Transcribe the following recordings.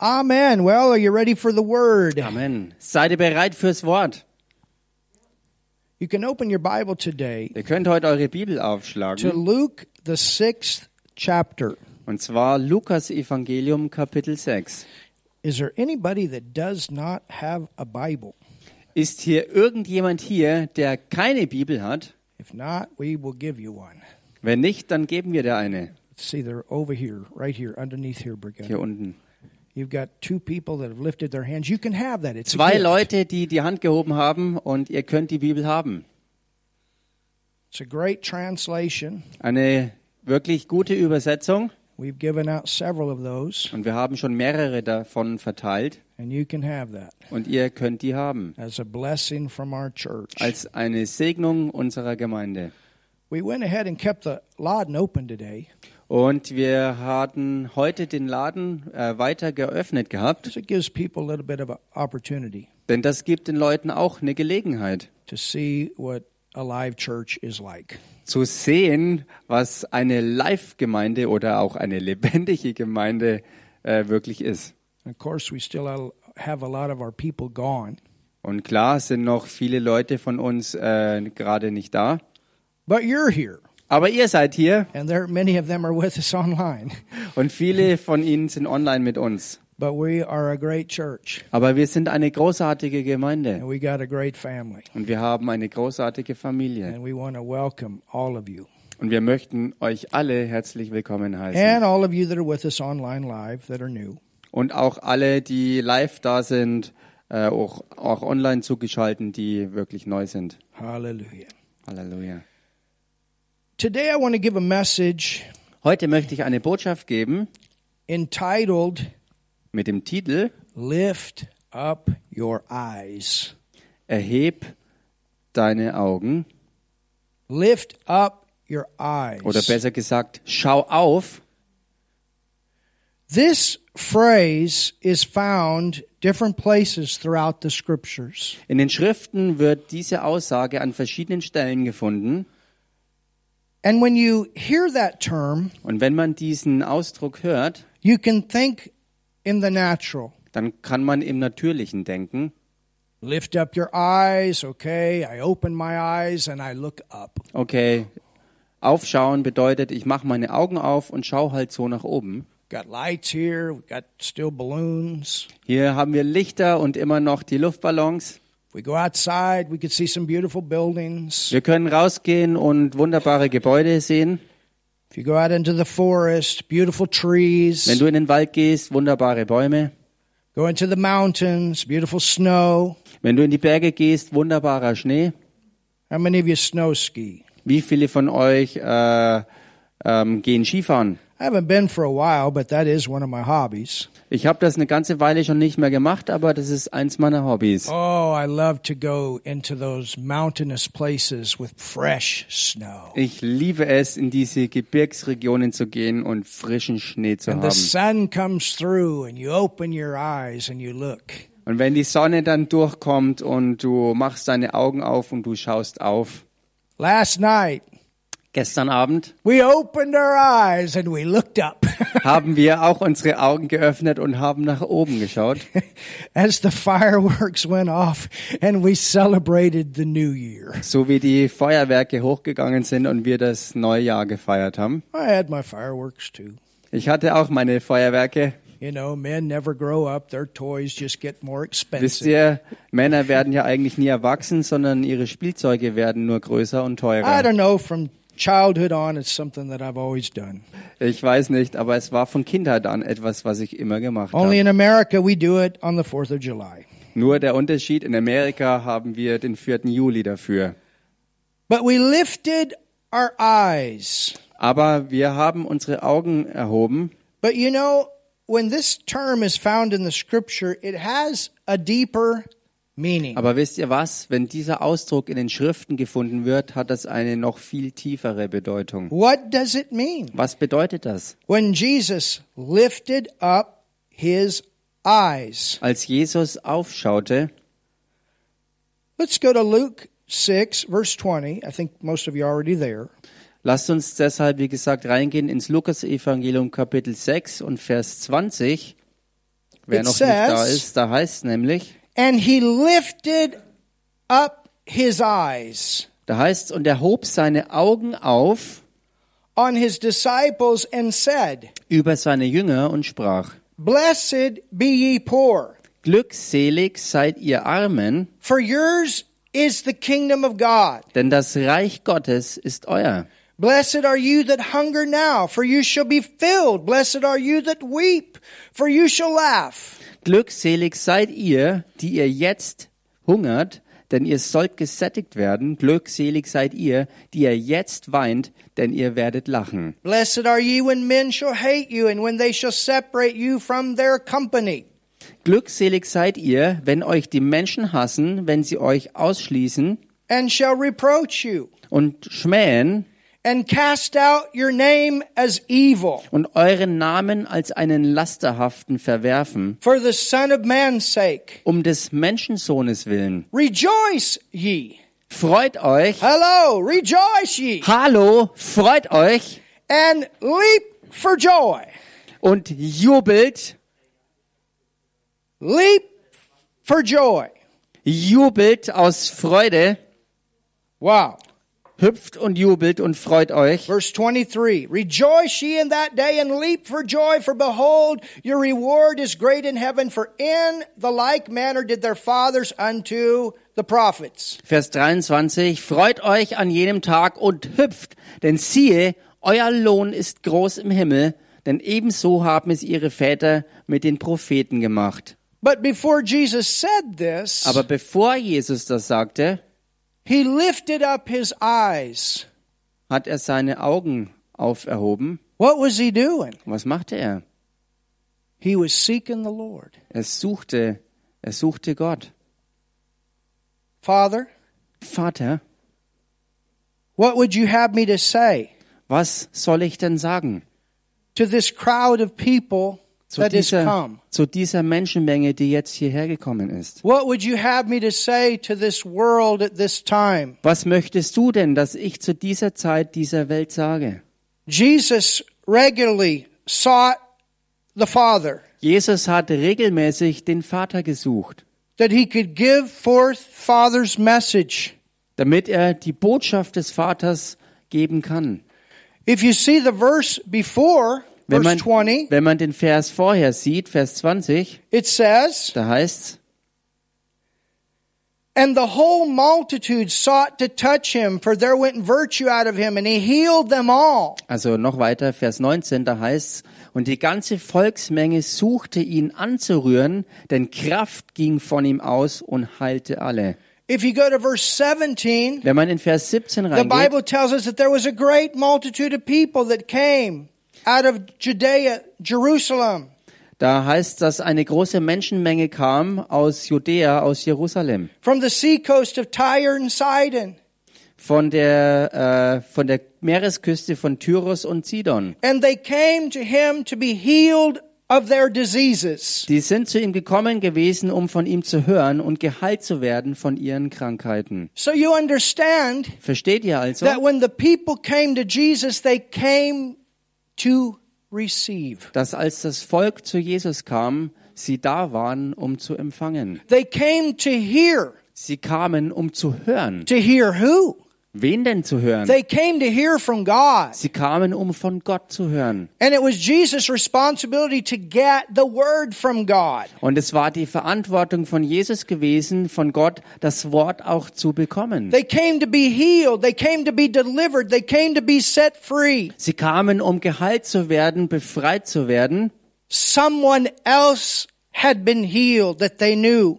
Amen. Well, are you ready for the word? Amen. Seid ihr bereit fürs Wort? You can open your Bible today Ihr könnt heute eure Bibel to aufschlagen. Luke, the sixth chapter. Und zwar Lukas Evangelium Kapitel 6. Is there anybody that does not have a Bible? Ist hier irgendjemand hier, der keine Bibel hat? If not, we will give you one. Wenn nicht, dann geben wir dir eine. See, they're over here, right here, underneath here, Brigitte. Hier unten. Zwei. Leute, die die Hand gehoben haben und ihr könnt die Bibel haben. It's a great translation. Eine wirklich gute Übersetzung We've given out several of those, und wir haben schon mehrere davon verteilt and you can have that und ihr könnt die haben. as a blessing from our church. Als eine Segnung unserer Gemeinde. We went ahead and kept the Laden open today. Und wir hatten heute den Laden äh, weiter geöffnet gehabt, So it gives people a little bit of an opportunity denn das gibt den Leuten auch eine Gelegenheit. to see what a live church is like. zu sehen, was eine Live-Gemeinde oder auch eine lebendige Gemeinde äh, wirklich ist. And of course, we still have a lot of our people gone, Und klar sind noch viele Leute von uns äh, gerade nicht da, but you're here, aber ihr seid hier and there many of them are with us online. und viele von ihnen sind online mit uns. But we are a great church, Aber wir sind eine großartige Gemeinde and we got a great family, und wir haben eine großartige Familie. and we want to welcome all of you Und wir möchten euch alle herzlich willkommen heißen. and all of you that are with us online live that are new. Und auch alle, die live da sind, äh, auch, auch online zugeschaltet, die wirklich neu sind. Hallelujah. Halleluja. Today, I want to give a message Heute möchte ich eine Botschaft geben entitled mit dem Titel Lift Up Your Eyes. Erheb deine Augen Lift up your eyes. oder besser gesagt, schau auf. This phrase is found different places throughout the scriptures. In den Schriften wird diese Aussage an verschiedenen Stellen gefunden. And when you hear that term, Und wenn man diesen Ausdruck hört, you can think in the natural. dann kann man im Natürlichen denken. Lift up your eyes, okay? I open my eyes and I look up. Okay, aufschauen bedeutet, ich mache meine Augen auf und schau halt so nach oben. Got lights here, we got still balloons. Hier haben wir Lichter und immer noch die Luftballons. If we go outside, we could see some beautiful buildings. Wir können rausgehen und wunderbare Gebäude sehen. If you go out into the forest, beautiful trees. Wenn du in den Wald gehst, wunderbare Bäume. Go into the mountains, beautiful snow. Wenn du in die Berge gehst, wunderbarer Schnee. How many of you snow ski? Wie viele von euch äh, ähm, gehen Skifahren? I haven't been for a while, but that is one of my hobbies. Ich habe das eine ganze Weile schon nicht mehr gemacht, aber das ist eins meiner Hobbys. Oh, I love to go into those mountainous places with fresh snow. Ich liebe es, in diese Gebirgsregionen zu gehen und frischen Schnee zu And the haben. sun comes through and you open your eyes and you look. Und wenn die Sonne dann durchkommt und du machst deine Augen auf und du schaust auf. Last night, Gestern Abend we opened our eyes and we looked up haben wir auch unsere Augen geöffnet und haben nach oben geschaut, as the fireworks went off and we celebrated the new year. so wie die Feuerwerke hochgegangen sind und wir das Neujahr gefeiert haben. I had my fireworks too. Ich hatte auch meine Feuerwerke. You know, men never grow up, their toys just get more Wisst expensive. ihr, Männer werden ja eigentlich nie erwachsen, sondern ihre Spielzeuge werden nur größer und I teurer. don't know, from childhood on, it's something that I've always done. Ich weiß nicht, aber es war von Kindheit an etwas, was ich immer gemacht Only habe. in America, we do it on the 4th of July. Nur der Unterschied, in Amerika haben wir den 4. Juli dafür. But we lifted our eyes. Aber wir haben unsere Augen erhoben. But you know, when this term is found in the scripture, it has a deeper meaning. Aber wisst ihr was? Wenn dieser Ausdruck in den Schriften gefunden wird, hat das eine noch viel tiefere Bedeutung. What does it mean? Was bedeutet das? When Jesus lifted up his eyes. Als Jesus aufschaute, Let's go to Luke 6, verse 20. I think most of you are already there. lasst uns deshalb, wie gesagt, reingehen ins Lukas-Evangelium Kapitel 6 und Vers 20. Wer It noch nicht da ist, da heißt nämlich, And he lifted up his eyes da heißt und er hob seine Augen auf on his disciples and said, über seine Jünger und sprach, Blessed be ye poor, Glückselig seid ihr Armen, for yours is the kingdom of God. denn das Reich Gottes ist euer. Blessed are you that hunger now, for you shall be filled. Blessed are you that weep, for you shall laugh. Glückselig seid ihr, die ihr jetzt hungert, denn ihr sollt gesättigt werden. Glückselig seid ihr, die ihr jetzt weint, denn ihr werdet lachen. Blessed are ye when men shall hate you, and when they shall separate you from their company. Glückselig seid ihr, wenn euch die Menschen hassen, wenn sie euch ausschließen and shall reproach you, und schmähen and cast out your name as evil, und euren Namen als einen lasterhaften verwerfen, for the Son of Man's sake. um des Menschensohnes willen. Rejoice ye. Freut euch, Hello, rejoice ye, hallo, freut euch and leap for joy. und jubelt, Leap for joy. jubelt aus Freude, Wow. Hüpft und jubelt und freut euch. Verse 23 Rejoice ye in that day and leap for joy, for behold, your reward is great in heaven, for in the like manner did their fathers unto the prophets. Vers 23, freut euch an jenem Tag und hüpft, denn siehe, euer Lohn ist groß im Himmel, denn ebenso haben es ihre Väter mit den Propheten gemacht. But before Jesus said this, Aber bevor Jesus das sagte, he lifted up his eyes. hat er seine Augen auferhoben. What was he doing? Was machte er? He was seeking the Lord. Er suchte, er suchte Gott. Father, Vater, what would you have me to say was soll ich denn sagen to this crowd of people zu dieser, zu dieser Menschenmenge, die jetzt hierher gekommen ist? What would you have me to say to this world at this time? Was möchtest du denn, dass ich zu dieser Zeit dieser Welt sage? Jesus regularly sought the Father Jesus hat regelmäßig den Vater gesucht, that he could give forth Father's message. damit er die Botschaft des Vaters geben kann. If you see the verse before, Wenn verse man, 20, wenn man den Vers vorher sieht, Vers 20, it says, da heißt's, And the whole multitude sought to touch him, for there went virtue out of him, and he healed them all. also noch weiter, Vers 19, da heißt's, und die ganze Volksmenge suchte ihn anzurühren, denn Kraft ging von ihm aus und heilte alle. If you go to verse 17, Wenn man in Vers 17 the reingeht, Bible tells us that there was a great multitude of people that came out of Judea, Jerusalem. da heißt, dass eine große Menschenmenge kam aus Judäa, aus Jerusalem. from the seacoast of Tyre and Sidon. von der, äh, von der Meeresküste von Tyros und Sidon. And they came to him to be healed of their diseases. Die sind zu ihm gekommen gewesen, um von ihm zu hören und geheilt zu werden von ihren Krankheiten. So you understand Versteht ihr also? that when the people came to Jesus, they came to receive. Dass als das Volk zu Jesus kam, sie da waren, um zu empfangen. They came to hear. Sie kamen, um zu hören. To hear who? Wen denn zu hören? They came to hear from God. Sie kamen, um von Gott zu hören. And it was Jesus' responsibility to get the word from God. Und es war die Verantwortung von Jesus gewesen, von Gott das Wort auch zu bekommen. They came to be healed. They came to be delivered. They came to be set free. Sie kamen, um geheilt zu werden, befreit zu werden. Someone else had been healed that they knew.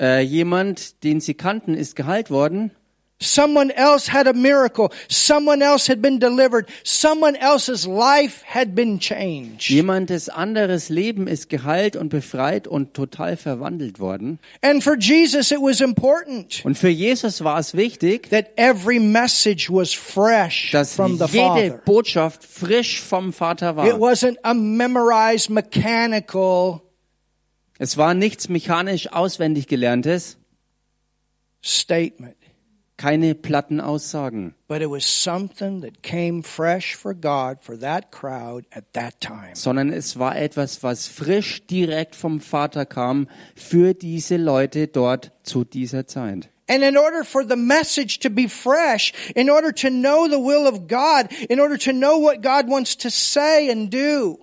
Äh, jemand, den sie kannten, ist geheilt worden. Someone else had a miracle. Someone else had been delivered. Someone else's life had been changed. Jemandes anderes Leben ist geheilt und befreit und total verwandelt worden. And for Jesus, it was important Und für Jesus war es wichtig, that every message was fresh dass from the jede Father. Botschaft frisch vom Vater It war. wasn't a memorized, mechanical Es war nichts mechanisch auswendig gelerntes, statement. Keine platten Aussagen, sondern es war etwas, was frisch direkt vom Vater kam für diese Leute dort zu dieser Zeit. And in order for the message to be fresh, in order to know the will of God, in order to know what God wants to say and do,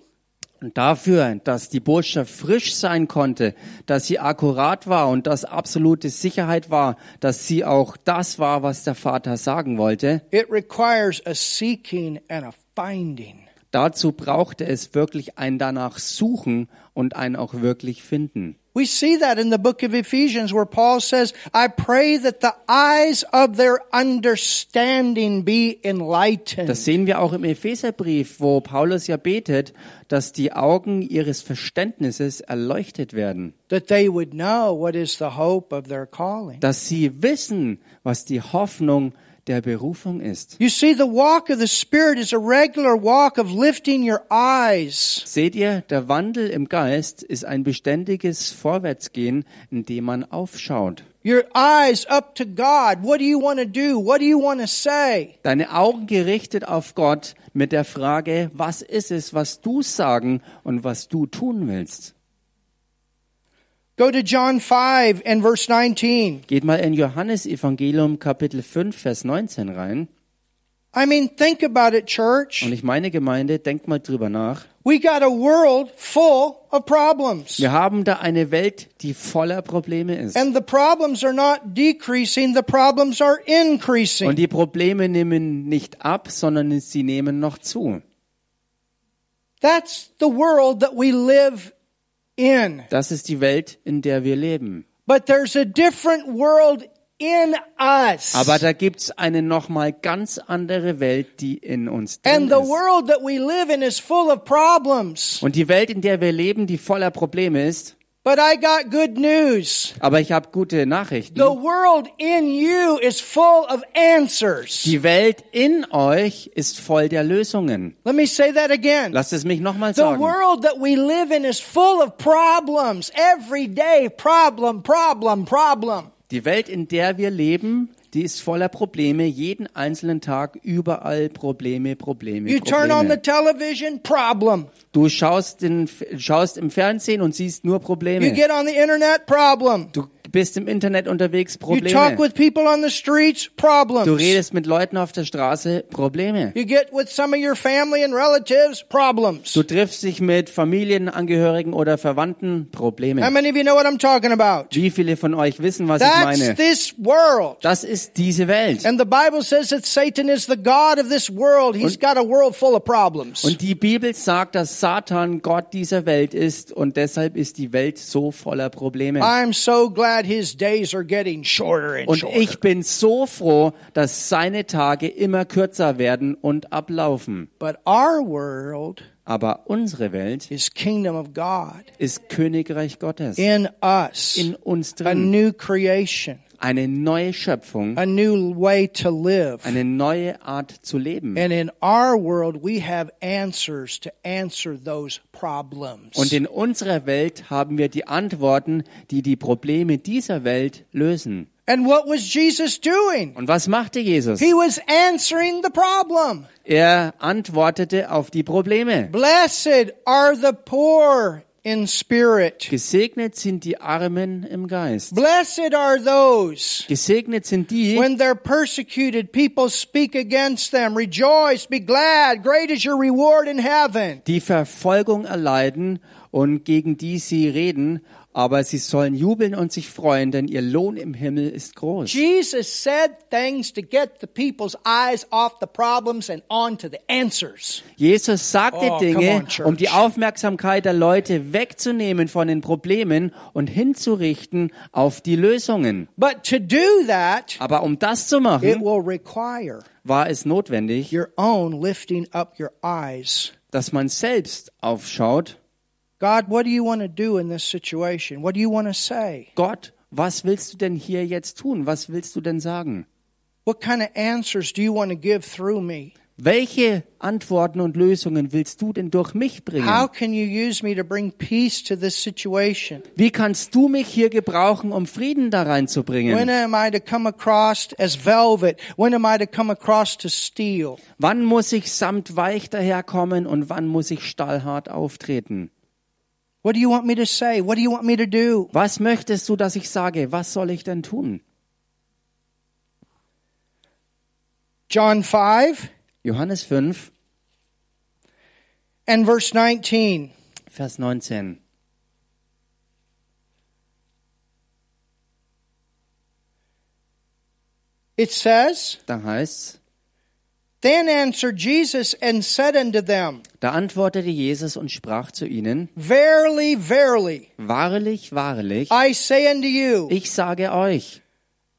Und dafür, dass die Botschaft frisch sein konnte, dass sie akkurat war und dass absolute Sicherheit war, dass sie auch das war, was der Vater sagen wollte, it requires a seeking and a finding. dazu brauchte es wirklich ein danach suchen und ein auch wirklich finden. We see that in the book of Ephesians where Paul says, I pray that the eyes of their understanding be enlightened. Das sehen wir auch im Epheserbrief, wo Paulus ja betet, dass die Augen ihres Verständnisses erleuchtet werden, that they would know what is the hope of their calling. dass sie wissen, was die Hoffnung der Berufung ist. You see, the walk of the Spirit is a regular walk of lifting your eyes. Seht ihr, der Wandel im Geist ist ein beständiges Vorwärtsgehen, in dem man aufschaut. Your eyes up to God. What do you want to do? What do you want to say? Deine Augen gerichtet auf Gott mit der Frage, was ist es, was du sagen und was du tun willst. Go to John 5 and verse 19. Geht mal in Johannes Evangelium Kapitel 5 Vers 19 rein. I mean, think about it, church. Und ich meine Gemeinde, denkt mal drüber nach. We got a world full of problems. Wir haben da eine Welt, die voller Probleme ist. And the problems are not decreasing, the problems are increasing. Und die Probleme nehmen nicht ab, sondern sie nehmen noch zu. That's the world that we live in. Das ist die Welt, in der wir leben. But there's a different world in us. Aber da gibt's eine nochmal ganz andere Welt, die in uns drin And the ist. world that we live in is full of problems. Und die Welt, in der wir leben, die voller Probleme ist. But I got good news. Aber ich habe gute Nachrichten. The world in you is full of answers. Die Welt in euch ist voll der Lösungen. Let me say that again. Lasst es mich nochmal The sagen. world that we live in is full of problems. Every day, problem, problem, problem. Die Welt, in der wir leben, die ist voller Probleme. Jeden einzelnen Tag überall Probleme, Probleme, You turn on the Probleme. television, problem. Du schaust, den, schaust im Fernsehen und siehst nur You Probleme. get on the internet, problem. Du bist im Internet unterwegs, You talk Probleme. with people on the streets, problems. Du redest mit Leuten auf der Straße, Probleme. You get with some of your family and relatives, problems. Du triffst dich mit Familienangehörigen oder Verwandten, How Probleme. many of you know what I'm talking about? Wie viele von euch wissen, was ich That's meine? this world. Das ist diese Welt. And the Bible says that Satan is the God of this world. He's got a world full of problems. Und die Bibel sagt, dass Satan Gott dieser Welt ist und deshalb ist die Welt so voller Probleme. I'm so glad his days are getting shorter and Und ich bin so froh, dass seine Tage immer kürzer werden und ablaufen. But our world Aber unsere Welt is kingdom of God ist Königreich Gottes. in uns drin. Eine neue Schöpfung, a new way to live. eine neue Art zu leben. And in our world, we have answers to answer those problems. Und in unserer Welt haben wir die Antworten, die die Probleme dieser Welt lösen. And what was Jesus doing? Und was machte Jesus? He was answering the problem. Er antwortete auf die Probleme. Blessed are the poor in spirit. Gesegnet sind die Armen im Geist. Blessed are those Gesegnet sind die, when they're persecuted, people speak against them. Rejoice, be glad. Great is your reward in heaven. die Verfolgung erleiden und gegen die sie reden, aber sie sollen jubeln und sich freuen, denn ihr Lohn im Himmel ist groß. Jesus said things to get the people's eyes off the problems and onto the answers. Jesus sagte Oh, Dinge, on, um die Aufmerksamkeit der Leute wegzunehmen von den Problemen und hinzurichten auf die Lösungen. But to do that, Aber um das zu it machen, will require war es notwendig, your own lifting up your eyes. dass man selbst aufschaut, God, what do you want to do in this situation? What do you want to say? Gott, was willst du denn hier jetzt tun? Was willst du denn sagen? What kind of answers do you want to give through me? Welche Antworten und Lösungen willst du denn durch mich How bringen? can you use me to bring peace to this situation? Wie kannst du mich hier gebrauchen, um Frieden da When reinzubringen? am I to come across as velvet? When am I to come across to steel? Wann muss ich samtweich daherkommen und wann muss ich stahlhart auftreten? What do you want me to say? What do you want me to do? Was möchtest du, dass ich sage? Was soll ich denn tun? John 5 Johannes 5, and verse 19. Vers 19. It says, Da heißt's, Then answered Jesus and said unto them, da antwortete Jesus und sprach zu ihnen, Verily, verily, Wahrlich, wahrlich, I say unto you, ich sage euch,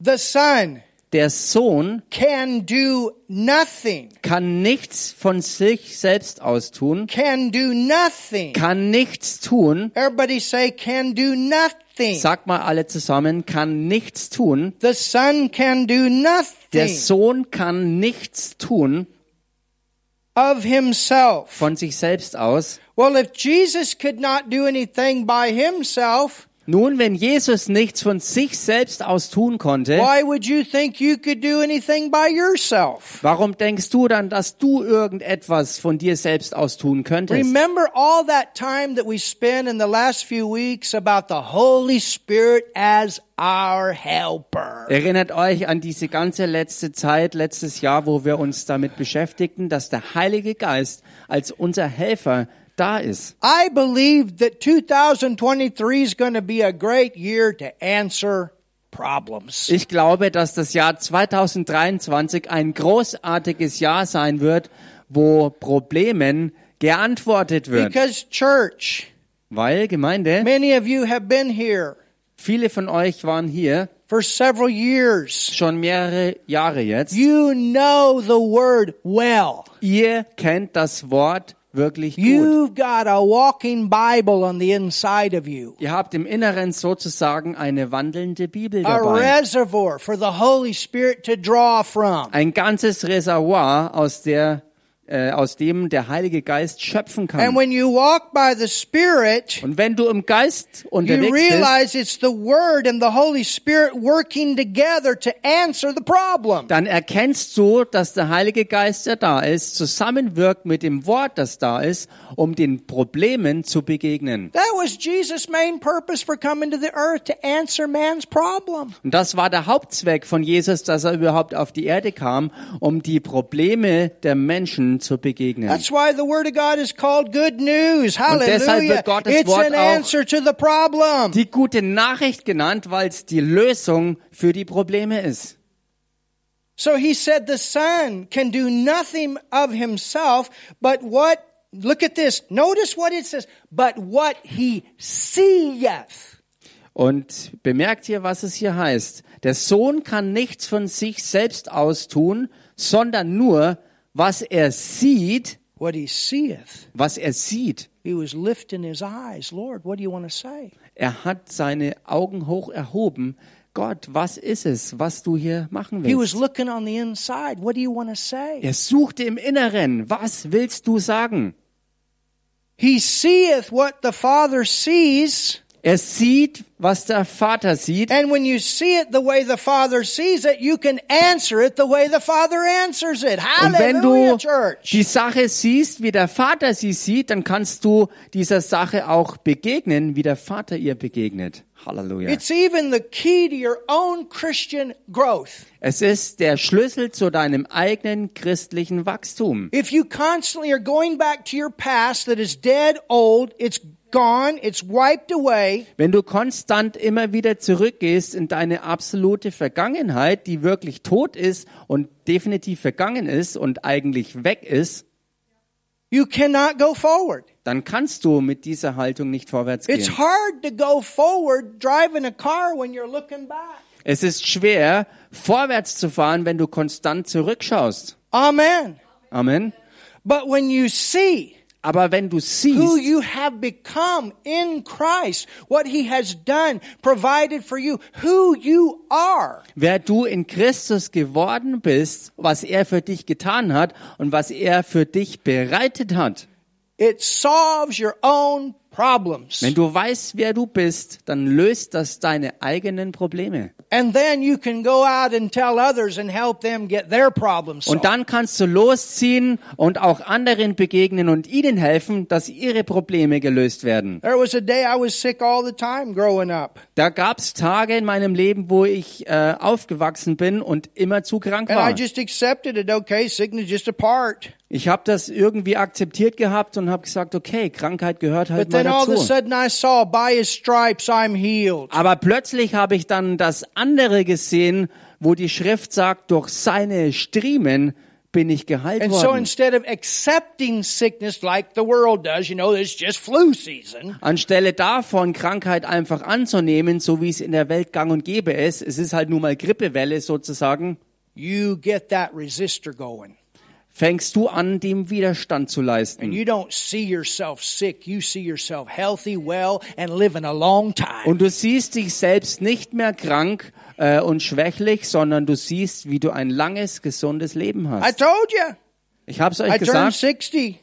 the Son der Sohn can do nothing, kann nichts von sich selbst aus tun, can do nothing. kann nichts tun, Everybody say, can do nothing. sag mal alle zusammen, kann nichts tun, The Son can do der nothing Sohn kann nichts tun of himself. von sich selbst aus. Well, if Jesus could not do anything by himself, Nun, wenn Jesus nichts von sich selbst aus tun konnte, why would you think you could do anything by yourself? warum denkst du dann, dass du irgendetwas von dir selbst aus tun könntest? Remember all that time that we spent in the last few weeks about the Holy Spirit as our helper. Erinnert euch an diese ganze letzte Zeit, letztes Jahr, wo wir uns damit beschäftigten, dass der Heilige Geist als unser Helfer da ist. I believe that 2023 is going to be a great year to answer problems. Ich glaube, dass das Jahr 2023 ein großartiges Jahr sein wird, wo Problemen geantwortet wird. Because church, Weil, Gemeinde, many of you have been here viele von euch waren hier for several years. schon mehrere Jahre jetzt. You know the word well. Ihr kennt das Wort wirklich gut. You've got a walking Bible on the inside of you. Ihr habt im Inneren sozusagen eine wandelnde Bibel A dabei. reservoir for the Holy Spirit to draw from. Ein ganzes Reservoir, aus, der, äh, aus dem der Heilige Geist schöpfen And kann. when you walk by the Spirit, Und wenn du im Geist you unterwegs bist, realize it's the Word and the Holy Spirit working together to answer the problem. dann erkennst du, dass der Heilige Geist, der da ist, zusammenwirkt mit dem Wort, das da ist, um den Problemen zu begegnen. Und das war der Hauptzweck von Jesus, dass er überhaupt auf die Erde kam, um die Probleme der Menschen zu begegnen. That's why the Word of God is called good news. deshalb Hallelujah. wird Gottes It's Wort an answer to the problem. Die gute Nachricht genannt, weil es die Lösung für die Probleme ist. So he said the Son can do nothing of himself, but what, look at this, notice what it says, but what he seeth. Und bemerkt hier, was es hier heißt. Der Sohn kann nichts von sich selbst aus tun, sondern nur, was er sieht, What he seeth. was er sieht. He was lifting his eyes. Lord, what do you want to say? Er hat seine Augen hoch erhoben. Gott, was ist es, was du hier machen He was willst? looking on the inside. What do you want to say? Er suchte im Inneren. Was willst du sagen? He seeth what the Father sees. Er sieht, was der Vater sieht. And when you see it the way the Father sees it, you can answer it the way the Father answers it. Und wenn Hallelujah, du church. die Sache siehst, wie der Vater sie sieht, dann kannst du dieser Sache auch begegnen, wie der Vater ihr begegnet. Halleluja. It's even the key to your own Christian growth. Es ist der Schlüssel zu deinem eigenen christlichen Wachstum. If you constantly are going back to your past that is dead, old, it's gone, it's wiped away, Wenn du konstant immer wieder zurückgehst in deine absolute Vergangenheit, die wirklich tot ist und definitiv vergangen ist und eigentlich weg ist, you cannot go forward. dann kannst du mit dieser Haltung nicht vorwärts It's gehen. hard to go forward driving a car when you're looking back. Es ist schwer, vorwärts zu fahren, wenn du konstant zurückschaust. Amen. Amen. But when you see, Aber wenn du who siehst, you have become in Christ, what he has done, provided for you, who you are, wer du in Christus geworden bist, was er für dich getan hat und was er für dich bereitet hat. it solves your own problems. Wenn du weißt, wer du bist, dann löst das deine eigenen Probleme. And then you can go out and tell others and help them get their problems solved. Und dann kannst du losziehen und auch anderen begegnen und ihnen helfen, dass ihre Probleme gelöst werden. There was a day I was sick all the time growing up. Da gab's Tage in meinem Leben, wo ich äh, aufgewachsen bin und immer zu krank And I war. just accepted it. Okay, sickness just a part. Ich habe das irgendwie akzeptiert gehabt und habe gesagt, okay, Krankheit gehört halt But mal then all of a dazu. sudden I saw by his stripes I'm healed. Aber plötzlich habe ich dann das andere gesehen, wo die Schrift sagt, durch seine Striemen bin ich geheilt so worden. instead of accepting sickness like the world does, you know, it's just flu season, Anstelle davon, Krankheit einfach anzunehmen, so wie es in der Welt gang und gäbe ist, es ist halt nun mal Grippewelle sozusagen, you get that resistor going. Fängst du an, dem Widerstand zu And leisten. you don't see yourself sick. You see yourself healthy, well, and living a long time. Und du siehst dich selbst nicht mehr krank äh, und schwächlich, sondern du siehst, wie du ein langes, gesundes Leben I hast. told you. Ich habe es euch I gesagt, 60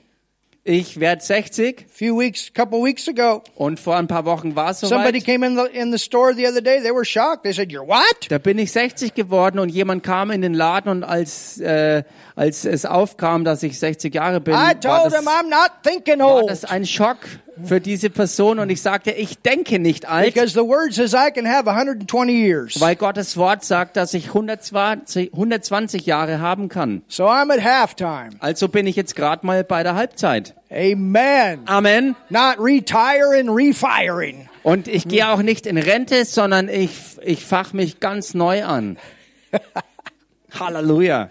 ich werde 60 a few weeks, couple weeks ago. und vor ein paar Wochen war es Somebody soweit. came in the in the store the other day. They were shocked. They said, "You're what?" Da bin ich 60 geworden und jemand kam in den Laden und als, äh, als es aufkam, dass ich 60 Jahre bin, I war told das, him I'm not thinking war old das ein Schock für diese Person und ich sagte, ich denke nicht alt, because the word says I can have 120 years. weil Gottes Wort sagt, dass ich 120, 120 Jahre haben kann. So I'm at halftime. Also bin ich jetzt gerade mal bei der Halbzeit. Amen. Amen. Not retiring, refiring. Und ich gehe auch nicht in Rente, sondern ich, ich fach mich ganz neu an. Halleluja.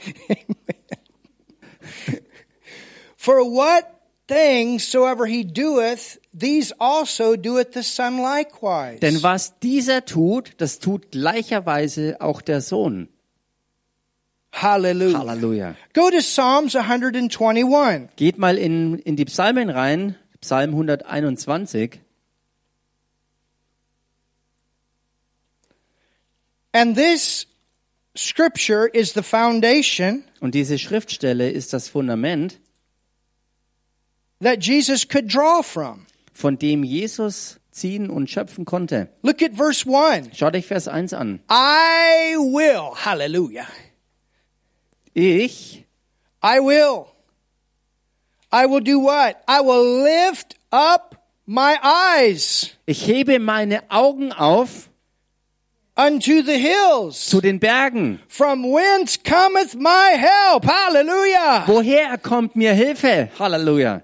For what things soever he doeth, these also doeth the Son likewise. Denn was dieser tut, das tut gleicherweise auch der Sohn. Hallelujah. Halleluja. Go to Psalms 121. Geht mal in, in die Psalmen rein, Psalm 121. And this scripture is the foundation Und diese Schriftstelle ist das Fundament, that Jesus could draw from. von dem Jesus ziehen und schöpfen konnte. Look at verse 1. Schaut euch Vers 1 an. I will, hallelujah. Ich, I will. I will do what? I will lift up my eyes ich hebe meine Augen auf unto the hills. zu den Bergen. From whence cometh my help? Hallelujah. Woher kommt mir Hilfe? Halleluja.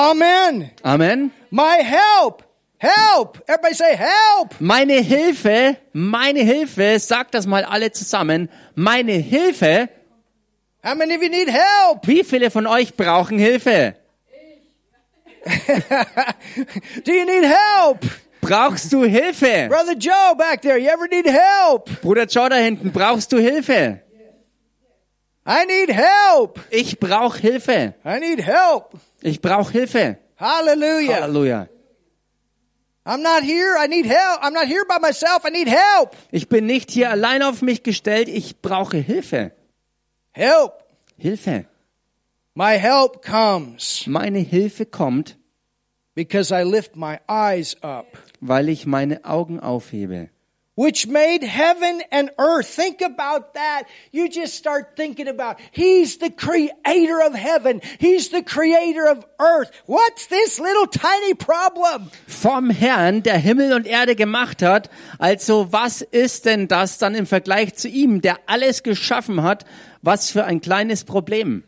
Amen. Amen. My help. Help. Everybody say help. Meine Hilfe, meine Hilfe, sagt das mal alle zusammen. Meine Hilfe, How many of you need help? wie viele von euch brauchen Hilfe? Do you need help? Brauchst du Hilfe? Brother Joe back there, you ever need help? Bruder Joe da hinten, brauchst du Hilfe? I need help. Ich brauche Hilfe. I need help. Ich brauche Hilfe. Hallelujah. Halleluja. I'm not here. I need help. I'm not here by myself. I need help. Ich bin nicht hier allein auf mich gestellt, ich brauche Hilfe. Help. Hilfe. My help comes Meine Hilfe kommt, because I lift my eyes up, weil ich meine Augen aufhebe. Which made heaven and earth. Think about that. You just start thinking about He's the creator of heaven. He's the creator of earth. What's this little tiny problem? Vom Herrn, der Himmel und Erde gemacht hat. Also was ist denn das dann im Vergleich zu ihm, der alles geschaffen hat? Was für ein kleines Problem.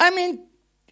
I mean,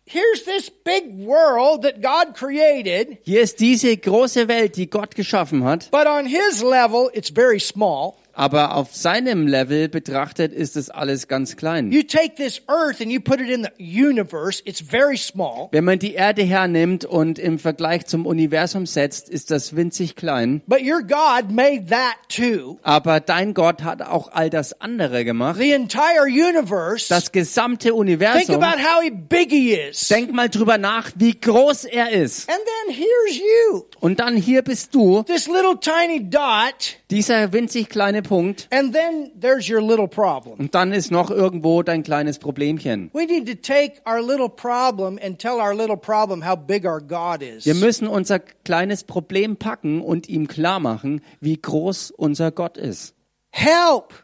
here's this big world that God created, Hier ist diese große Welt, die Gott geschaffen hat. but on His level, it's very small. Aber auf seinem Level betrachtet ist es alles ganz klein. You take this earth and you put it in the universe, it's very small. Wenn man die Erde hernimmt und im Vergleich zum Universum setzt, ist das winzig klein. But your God made that too. Aber dein Gott hat auch all das andere gemacht. The entire universe. Das gesamte Think Universum. about how big he is. Denk mal drüber nach, wie groß er ist. And then here's you. Und dann hier bist du, This little tiny dot. dieser winzig kleine Punkt. And then there's your little problem. Und dann ist noch irgendwo dein kleines Problemchen. We need to take our little problem and tell our little problem how big our God is. Wir müssen unser kleines Problem packen und ihm klar machen, wie groß unser Gott ist. Help!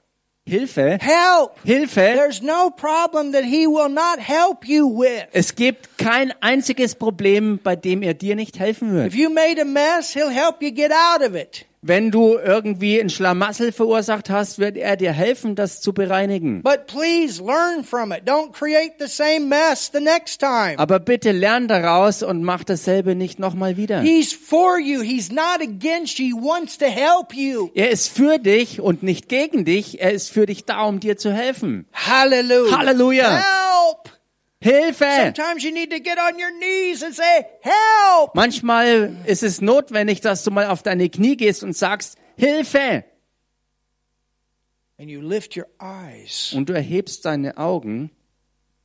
Hilfe, Help! Hilfe. There's no problem that he will not help you with. Es gibt kein einziges Problem, bei dem er dir nicht helfen wird. If you made a mess, he'll help you get out of it. Wenn du irgendwie ein Schlamassel verursacht hast, wird er dir helfen, das zu bereinigen. But please learn from it. Don't create the same mess the next time. Aber bitte lern daraus und mach dasselbe nicht nochmal wieder. He's for you. He's not against you. He wants to help you. Er ist für dich und nicht gegen dich. Er ist für dich da, um dir zu helfen. Hallelujah. Halleluja. Hilfe! Sometimes you need to get on your knees and say, help! Manchmal ist es notwendig, dass du mal auf deine Knie gehst und sagst, Hilfe! And you lift your eyes. Und du erhebst deine Augen,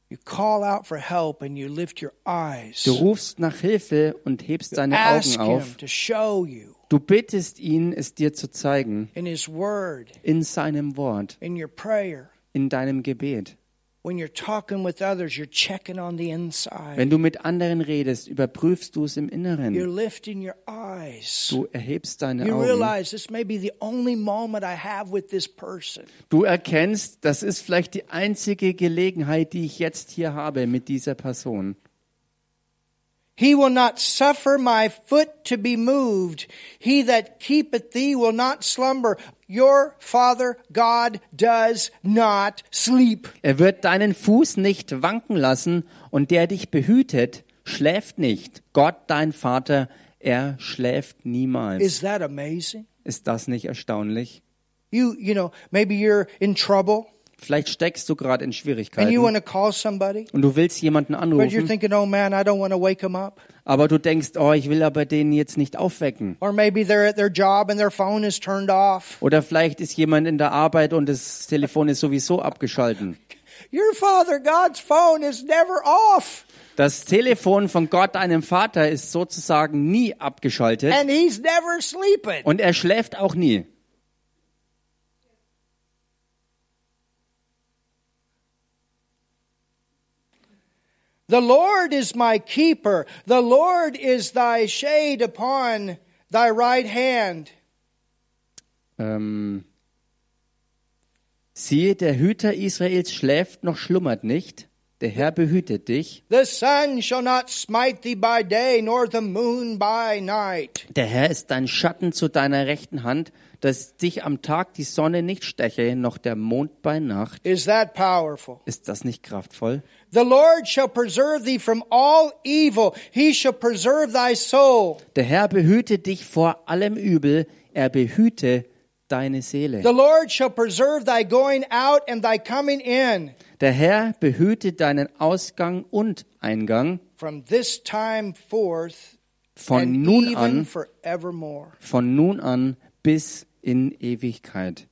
You call out for help and you lift your eyes. du rufst nach Hilfe und hebst deine Ask Augen him auf. to show you Du bittest ihn, es dir zu zeigen, in his word, in seinem Wort, in your prayer. in deinem Gebet. When you're talking with others, you're checking on the inside. Wenn du mit anderen redest, überprüfst du es im You're Inneren. lifting your eyes. Du erhebst deine You Augen. realize this may be the only moment I have with this person. Du erkennst, das ist vielleicht die einzige Gelegenheit, die ich jetzt hier habe mit dieser Person. He will not suffer my foot to be moved. He that keepeth thee will not slumber. Your Father God does not sleep. Er wird deinen Fuß nicht wanken lassen und der dich behütet, schläft nicht. Gott, dein Vater, er schläft niemals. Is that amazing? Ist das nicht erstaunlich? You, you know, maybe you're in trouble Vielleicht steckst du gerade in Schwierigkeiten somebody, und du willst jemanden anrufen, thinking, oh man, I don't want to wake them up. aber du denkst, oh, ich will aber den jetzt nicht aufwecken. Oder vielleicht ist jemand in der Arbeit und das Telefon ist sowieso abgeschalten. Your Father God's phone is never off Das Telefon von Gott, deinem Vater, ist sozusagen nie abgeschaltet and he's never sleeping. und er schläft auch nie. The Lord is my keeper. The Lord is thy shade upon thy right hand. Ähm, siehe, der Hüter Israels schläft noch schlummert nicht. Der Herr behütet dich. The sun shall not smite thee by day, nor the moon by night. Der Herr ist dein Schatten zu deiner rechten Hand, dass dich am Tag die Sonne nicht steche, noch der Mond bei Nacht. Is that powerful? Ist das nicht kraftvoll? The Lord shall preserve thee from all evil. He shall preserve thy soul. Der Herr behüte dich vor allem Übel. Er behüte deine Seele. The Lord shall preserve thy going out and thy coming in Der Herr behüte deinen Ausgang und Eingang from this time forth von nun an, von nun an bis in Ewigkeit.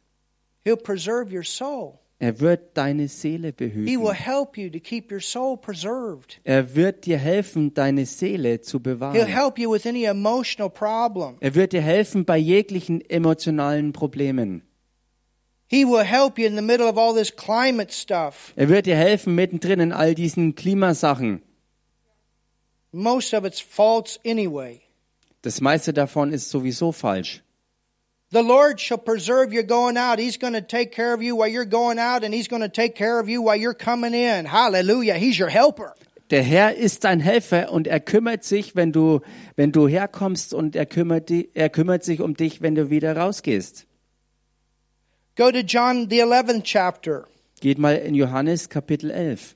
He'll preserve your soul. Er wird deine Seele He will behüten. help you to keep your soul preserved. Er wird dir helfen, deine Seele zu bewahren. Er wird dir helfen bei jeglichen emotionalen Problemen. Er wird dir helfen mittendrin in all diesen Klimasachen. Das meiste davon ist sowieso falsch. The Lord shall preserve your going out. He's going to take care of you while you're going out, and He's going to take care of you while you're coming in. Hallelujah. He's your helper. Der Herr ist dein Helfer und er kümmert sich, wenn du, wenn du herkommst und er kümmert, er kümmert sich um dich, wenn du wieder rausgehst. Go to John, the 11th chapter. Geht mal in Johannes Kapitel 11.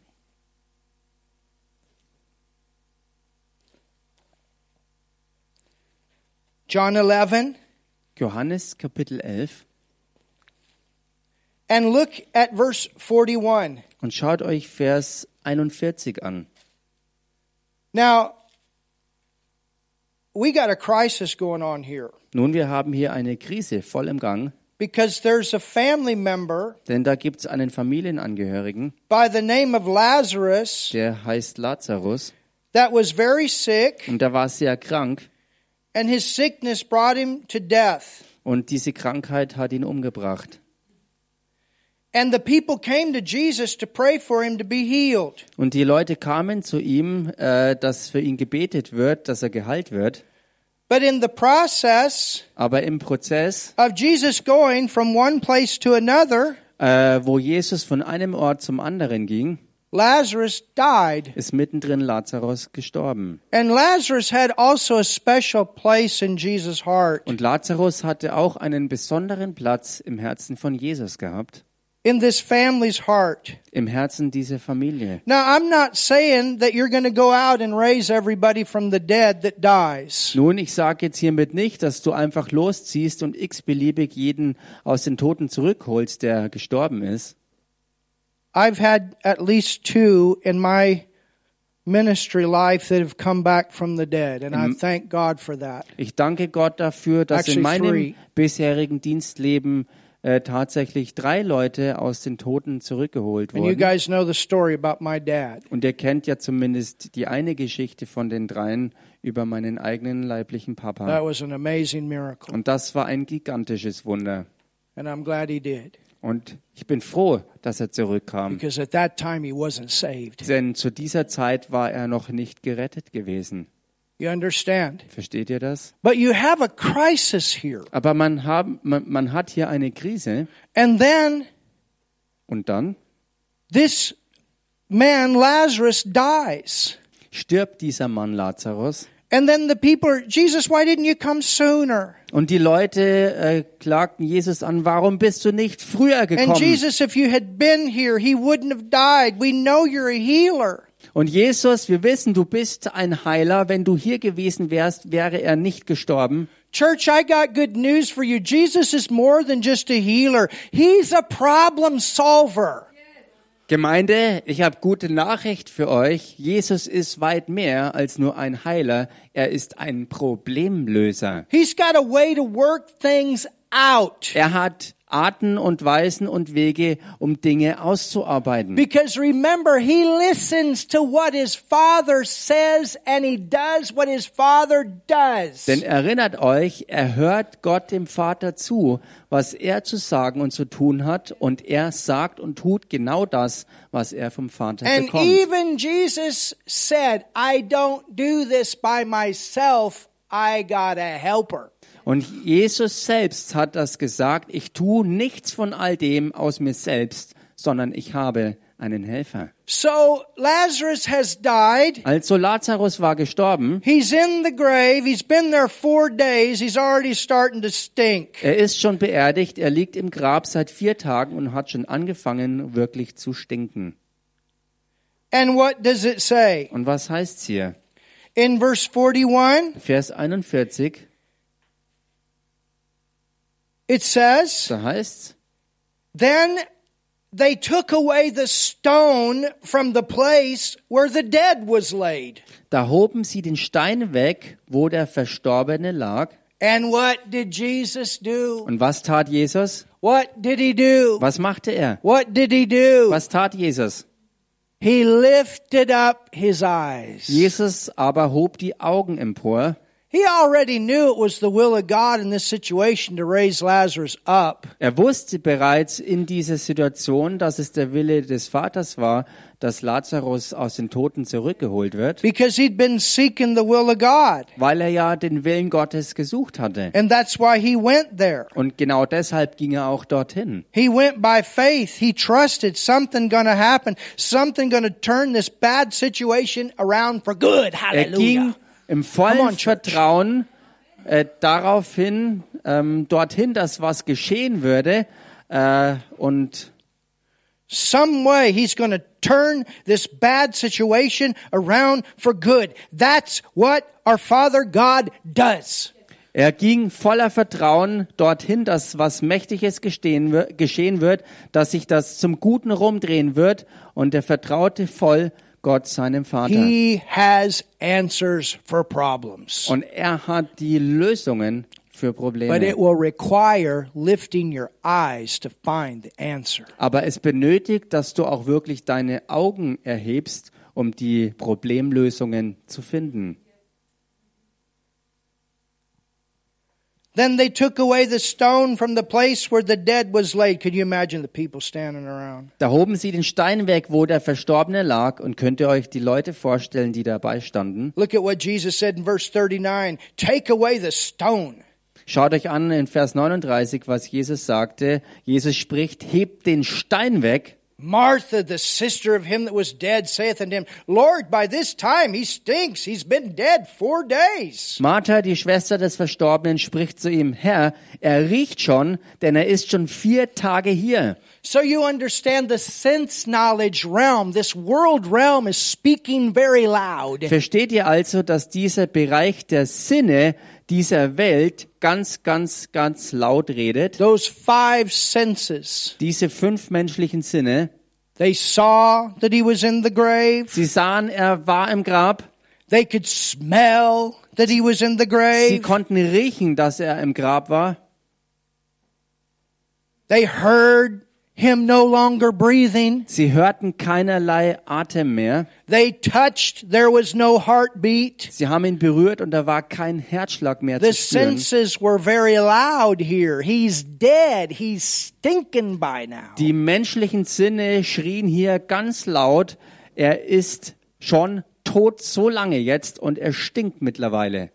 John 11, Johannes Kapitel 11. And look at verse 41. Und schaut euch Vers 41 an. Now, we got a crisis going on here Nun, wir haben hier eine Krise voll im Gang, because there's a family member denn da gibt es einen Familienangehörigen, by the name of Lazarus der heißt Lazarus that was very sick, und der war sehr krank and his sickness brought him to death. und diese Krankheit hat ihn umgebracht. And the people came to Jesus to pray for him to be healed. Und die Leute kamen zu ihm, äh, dass für ihn gebetet wird, dass er geheilt wird. But in the process Aber im Prozess, of Jesus going from one place to another, äh, wo Jesus von einem Ort zum anderen ging, Lazarus died. ist mittendrin Lazarus gestorben. And Lazarus had also a special place in Jesus' heart. Und Lazarus hatte auch einen besonderen Platz im Herzen von Jesus gehabt, in this family's heart. im Herzen dieser Familie. Now, I'm not saying that you're going to go out and raise everybody from the dead that dies. Nun, ich sage jetzt hiermit nicht, dass du einfach losziehst und x-beliebig jeden aus den Toten zurückholst, der gestorben ist. I've had at least two in my ministry life that have come back from the dead, and I thank God for that. Ich danke Gott dafür, dass Actually in meinem three. bisherigen Dienstleben äh, tatsächlich drei Leute aus den Toten zurückgeholt And you wurden. guys know the story about my dad. Und ihr kennt ja zumindest die eine Geschichte von den dreien über meinen eigenen leiblichen That Papa. was an amazing miracle, Und das war ein gigantisches Wunder. and I'm glad he did Und ich bin froh, dass er zurückkam. because at that time he wasn't saved. Denn zu dieser Zeit war er noch nicht gerettet gewesen. You understand? Versteht ihr das? But you have a crisis here. Aber man, haben, man, man hat hier eine Krise And then und dann this man, Lazarus, dies. stirbt dieser Mann Lazarus. And then the people Jesus, why didn't you come sooner? Und die Leute äh, klagten Jesus an, warum bist du nicht früher And gekommen? Jesus, if you had been here, he wouldn't have died. We know you're a healer. Und Jesus, wir wissen, du bist ein Heiler. Wenn du hier gewesen wärst, wäre er nicht gestorben. Church, I got good news for you. Jesus is more than just a healer. He's a problem solver. Gemeinde, ich habe gute Nachricht für euch. Jesus ist weit mehr als nur ein Heiler. Er ist ein Problemlöser. He's got a way to work things out. Er hat Arten und Weisen und Wege, um Dinge auszuarbeiten. Because remember, he listens to what his father says and he does what his father does. Denn erinnert euch, er hört Gott dem Vater zu, was er zu sagen und zu tun hat, und er sagt und tut genau das, was er vom Vater And bekommt. even Jesus said, I don't do this by myself. I got a helper. Und Jesus selbst hat das gesagt, ich tue nichts von all dem aus mir selbst, sondern ich habe einen Helfer. So Lazarus has died. Also Lazarus war gestorben, He's in the grave. He's been there four days. He's already starting to stink. er ist schon beerdigt, er liegt im Grab seit vier Tagen und hat schon angefangen, wirklich zu stinken. And what does it say? Und was heißt's hier? In verse 41, Vers 41, it says, da heißt's, Then they took away the stone from the place where the dead was laid. Da hoben sie den Stein weg, wo der Verstorbene lag. And what did Jesus do? Und was tat Jesus? What did he do? Was machte er? What did he do? Was tat Jesus? He lifted up his eyes. Jesus aber hob die Augen empor. He already knew it was the will of God in this situation to raise Lazarus up. Er wusste bereits in dieser Situation, dass es der Wille des Vaters war, dass Lazarus aus den Toten zurückgeholt wird, because he'd been seeking the will of God. weil er ja den Willen Gottes gesucht hatte. And that's why he went there. Und genau deshalb ging er auch dorthin. He went by faith. He trusted something going to happen, something going to turn this bad situation around for good. Er Hallelujah. Im vollen on. Vertrauen äh, darauf hin, ähm, dorthin, dass was geschehen würde. Äh, und Some way he's going to turn this bad situation around for good. That's what our Father God does. Er ging voller Vertrauen dorthin, dass was Mächtiges geschehen wird, dass sich das zum Guten rumdrehen wird und er vertraute voll Gott seinem Vater. He has answers for problems. Und er hat die Lösungen für But it Probleme. will require lifting your eyes to find the answer. Aber es benötigt, dass du auch wirklich deine Augen erhebst, um die Problemlösungen zu finden. Then they took away the stone from the place where the dead was laid. Could you imagine the people standing around? Da hoben sie den Stein weg, wo der Verstorbene lag, und könnt ihr euch die Leute vorstellen, die dabei standen? Look at what Jesus said in verse 39 Take away the stone. Schaut euch an in Vers 39, was Jesus sagte. Jesus spricht, hebt den Stein weg. Martha, the sister of him that was dead, saith unto him, Lord, by this time he stinks. He's been dead four days. Martha, die Schwester des Verstorbenen, spricht zu ihm, Herr, er riecht schon, denn er ist schon vier Tage hier. So you understand the sense knowledge realm, this world realm is speaking very loud. Versteht ihr also, dass dieser Bereich der Sinne dieser Welt ganz, ganz, ganz laut redet? Those five senses. Diese fünf menschlichen Sinne. They saw that he was in the grave. Sie sahen, er war im Grab. They could smell that he was in the Sie grave. konnten riechen, dass er im Grab war. They heard him no longer breathing. Sie hörten keinerlei Atem mehr. They touched, there was no heartbeat. Sie haben ihn berührt und da war kein Herzschlag mehr The zu spüren. senses were very loud here. He's dead. He's stinking by now. Die menschlichen Sinne schrien hier ganz laut, er ist schon tot so lange jetzt und er stinkt mittlerweile.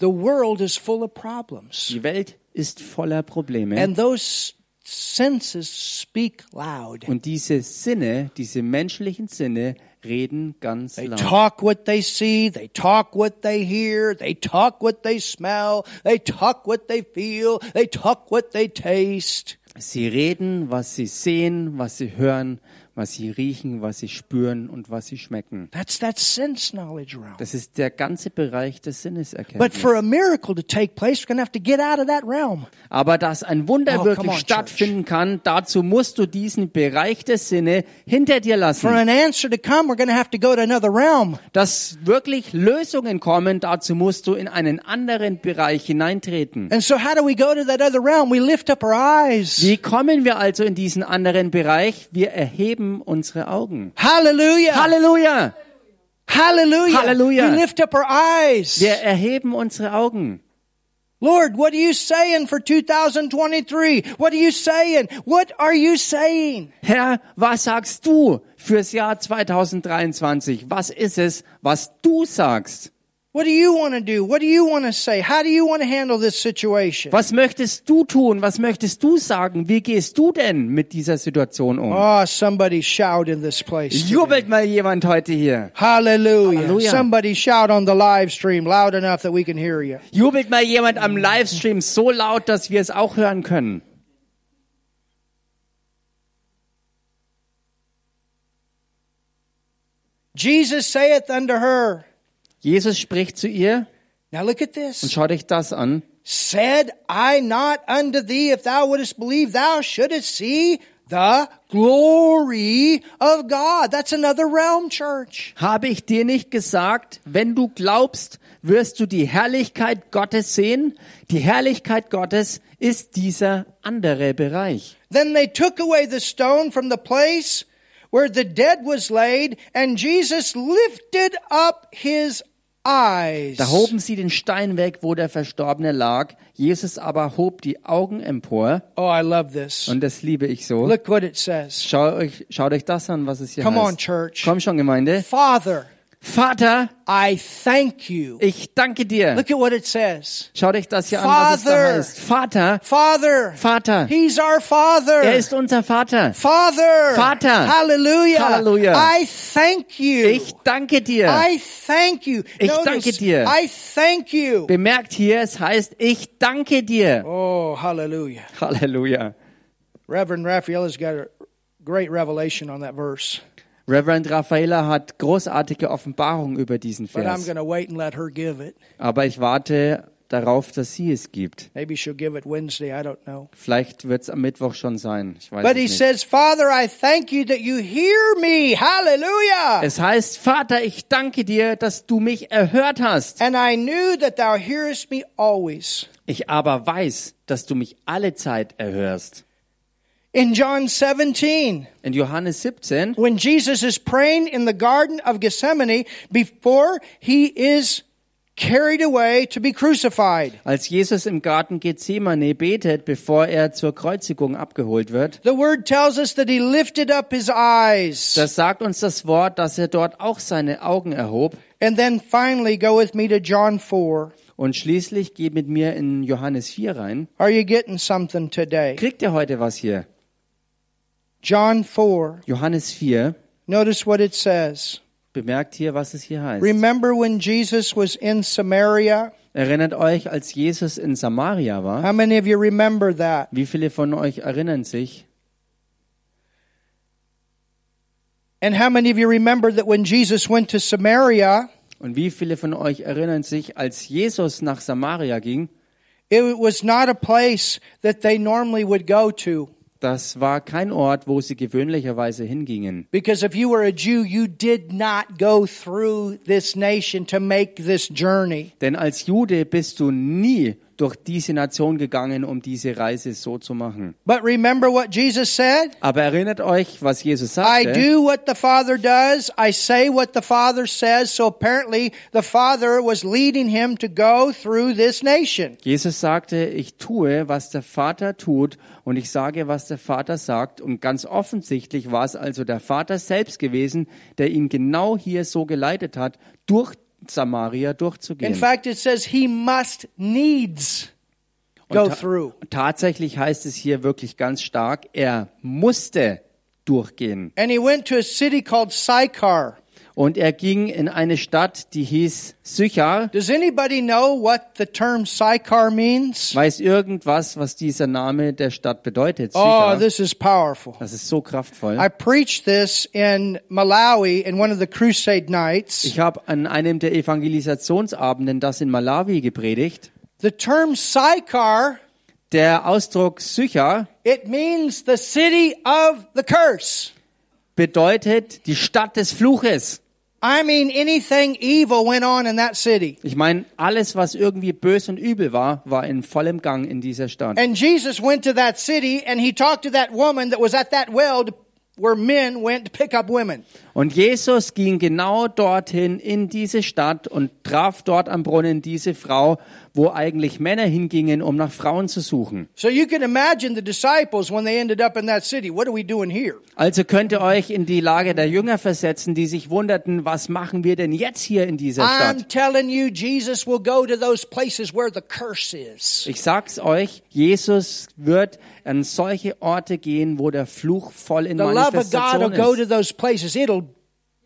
The world is full of problems. Die Welt ist voller Probleme. And those senses speak loud. Und diese Sinne, diese menschlichen Sinne, reden ganz They laut. talk what they see, they talk what they hear, they talk what they smell, they talk what they feel, they talk what they taste. Sie reden, was sie sehen, was sie hören, was sie riechen, was sie spüren und was sie schmecken. That's that sense knowledge realm. Das ist der ganze Bereich des But Sinneserkenntnisses. for a miracle to take place, we're going to have to get out of that realm. Aber dass ein Wunder Oh, wirklich on, stattfinden kann, dazu musst du diesen Bereich der Sinne hinter dir For lassen. an answer to come, we're going to have to go to another realm. Dass wirklich Lösungen kommen, dazu musst du in einen anderen Bereich hineintreten. And so how do we go to that other realm? We lift up our eyes. Wie kommen wir also in diesen anderen Bereich? Wir erheben unsere Augen. Hallelujah. Halleluja! Hallelujah. Hallelujah. We lift up our eyes. Wir erheben unsere Augen. Lord, what are you saying for 2023? What are you saying? What are you saying? Herr, was sagst du fürs Jahr 2023? Was ist es, was du sagst? What do you want to do? What do you want to say? How do you want to handle this situation? Was möchtest du tun? Was möchtest du sagen? Wie gehst du denn mit dieser Situation um? Oh, somebody shout in this place. today. Jubelt mal jemand heute hier. Hallelujah. Hallelujah. Somebody shout on the live stream loud enough that we can hear you. Jubelt mal jemand am Livestream so laut, dass wir es auch hören können. Jesus saith unto her, Jesus spricht zu ihr now look at und this. schau dich das an. Said I not unto thee, if thou wouldest believe, thou shouldest see the glory of God. That's another realm, church. Habe ich dir nicht gesagt, wenn du glaubst, wirst du die Herrlichkeit Gottes sehen? Die Herrlichkeit Gottes ist dieser andere Bereich. Then they took away the stone from the place where the dead was laid, and Jesus lifted up his. Da hoben sie den Stein weg, wo der Verstorbene lag. Jesus aber hob die Augen empor. Oh, I love this. Und das liebe ich so. Look what it says. Schau euch, schaut euch das an, was es hier Come on, heißt. church. Komm schon, Gemeinde. Father, Vater, I thank you. ich danke dir. Look at what it says. Schau dich das hier an, was es da Father. heißt. Vater, Father. Vater. He's our Father. Er ist unser Vater. Father. Vater. Hallelujah. Hallelujah. I thank you. Ich danke dir. I thank you. Ich Notice, danke dir. I thank you. Bemerkt hier, es heißt, ich danke dir. Oh, hallelujah. Hallelujah. Reverend Raphael has got a great revelation on that verse. Reverend Raffaella hat großartige Offenbarungen über diesen Vers. Aber ich warte darauf, dass sie es gibt. Maybe she'll give it Wednesday. I don't know. Vielleicht wird es am Mittwoch schon sein. Ich weiß But es he nicht. says, Father, I thank you that you hear me. Hallelujah. Es heißt, Vater, ich danke dir, dass du mich erhört hast. And I knew that thou hearest me always. Ich aber weiß, dass du mich alle Zeit erhörst. In John 17, In Johannes 17, when Jesus is praying in the Garden of Gethsemane before he is carried away to be crucified. als Jesus im Garten Gethsemane betet, bevor er zur Kreuzigung abgeholt wird, The word tells us that he lifted up his eyes. das sagt uns das Wort, dass er dort auch seine Augen erhob. And then finally go with me to John 4. Und schließlich geht mit mir in Johannes 4 rein. Are you getting something today? Kriegt ihr heute was hier? John 4. Johannes 4, Notice what it says. bemerkt hier, was es hier heißt. Remember when Jesus was in Samaria? Erinnert euch, als Jesus in Samaria war? How many of you remember that? Wie viele von euch erinnern sich? And how many of you remember that when Jesus went to Samaria, Und wie viele von euch erinnern sich, als Jesus nach Samaria ging? it was not a place that they normally would go to? Das war kein Ort, wo sie gewöhnlicherweise hingingen. Because if you were a Jew, you did not go through this nation to make this journey. Denn als Jude bist du nie durch diese Nation gegangen, um diese Reise so zu machen. But remember what Jesus said? Aber erinnert euch, was Jesus I sagte? do what the Father does. I say what the Father says. So apparently the Father was leading him to go through this nation. Jesus sagte, ich tue, was der Vater tut und ich sage, was der Vater sagt. Und ganz offensichtlich war es also der Vater selbst gewesen, der ihn genau hier so geleitet hat, durch Samaria In durchzugehen. fact, it says he must needs go through. Tatsächlich heißt es hier wirklich ganz stark, er musste durchgehen. And he went to a city called Sychar. Und er ging in eine Stadt, die hieß Sychar. Does anybody know what the term Sychar means? Weiß irgendwas, was dieser Name der Stadt bedeutet? Oh, Sychar. this is powerful. Das ist so kraftvoll. I preached this in Malawi in one of the crusade nights. Ich habe an einem der Evangelisationsabenden das in Malawi gepredigt. The term Sychar, Der Ausdruck Sychar it means the city of the curse. Bedeutet die Stadt des Fluches. I mean, anything evil went on in that city. Ich meine, alles, was irgendwie böse und übel war, war in vollem Gang in dieser Stadt. And Jesus went to that city and he talked to that woman that was at that well to, where men went to pick up women. Und Jesus ging genau dorthin in diese Stadt und traf dort am Brunnen diese Frau, wo eigentlich Männer hingingen, um nach Frauen zu suchen. So you can imagine the disciples when they ended up in that city. What are we doing here? Also könnt ihr euch in die Lage der Jünger versetzen, die sich wunderten, was machen wir denn jetzt hier in dieser I'm Stadt? telling you, Jesus will go to those places where the curse is. Ich sag's euch, Jesus wird an solche Orte gehen, wo der Fluch voll in Manifestation ist.